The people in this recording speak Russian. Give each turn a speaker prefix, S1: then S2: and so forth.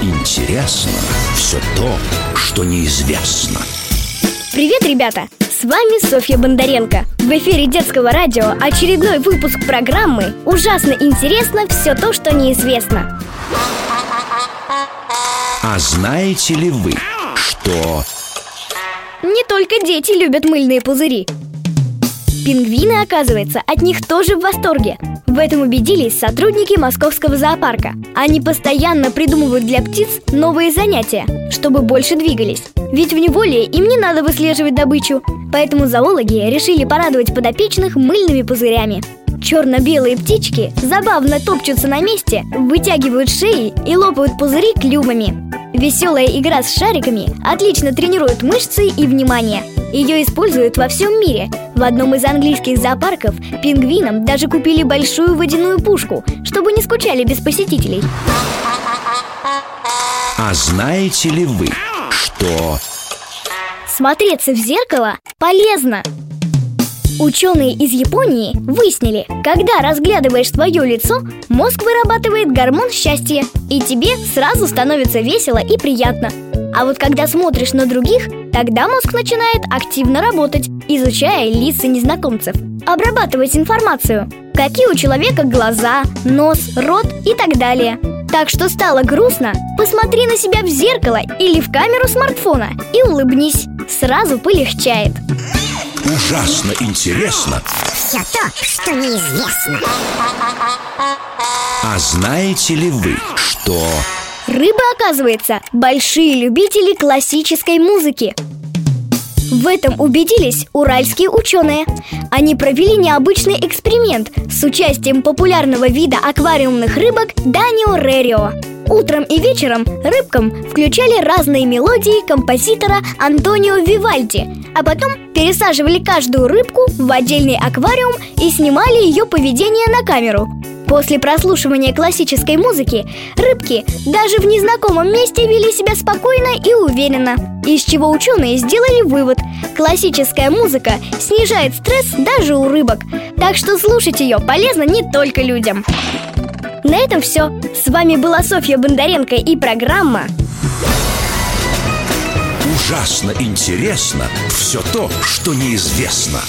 S1: интересно все то, что неизвестно.
S2: Привет, ребята! С вами Софья Бондаренко. В эфире детского радио очередной выпуск программы «Ужасно интересно все то, что неизвестно».
S1: А знаете ли вы, что
S2: Не только дети любят мыльные пузыри. Пингвины, оказывается, от них тоже в восторге. В этом убедились сотрудники московского зоопарка. Они постоянно придумывают для птиц новые занятия, чтобы больше двигались. Ведь в неволе им не надо выслеживать добычу, поэтому зоологи решили порадовать подопечных мыльными пузырями. Черно-белые птички забавно топчутся на месте, вытягивают шеи и лопают пузыри клювами. Веселая игра с шариками отлично тренирует мышцы и внимание. Ее используют во всем мире. В одном из английских зоопарков пингвинам даже купили большую водяную пушку, чтобы не скучали без посетителей.
S1: А знаете ли вы, что
S2: Смотреться в зеркало полезно. Ученые из Японии выяснили, когда разглядываешь свое лицо, мозг вырабатывает гормон счастья, и тебе сразу становится весело и приятно. А вот когда смотришь на других, тогда мозг начинает активно работать, изучая лица незнакомцев, обрабатывать информацию, какие у человека глаза, нос, рот и так далее. Так что стало грустно, посмотри на себя в зеркало или в камеру смартфона и улыбнись. Сразу полегчает.
S1: ужасно интересно?
S3: Все то, что неизвестно.
S1: А знаете ли вы, что
S2: Рыбы, оказывается, большие любители классической музыки. В этом убедились уральские ученые. Они провели необычный эксперимент с участием популярного вида аквариумных рыбок Данио Рерио. Утром и вечером рыбкам включали разные мелодии композитора Антонио Вивальди, а потом пересаживали каждую рыбку в отдельный аквариум и снимали ее поведение на камеру. После прослушивания классической музыки рыбки даже в незнакомом месте вели себя спокойно и уверенно. Из чего ученые сделали вывод – классическая музыка снижает стресс даже у рыбок. Так что слушать ее полезно не только людям. На этом все. С вами была Софья Бондаренко и программа
S1: ужасно интересно все то, что неизвестно?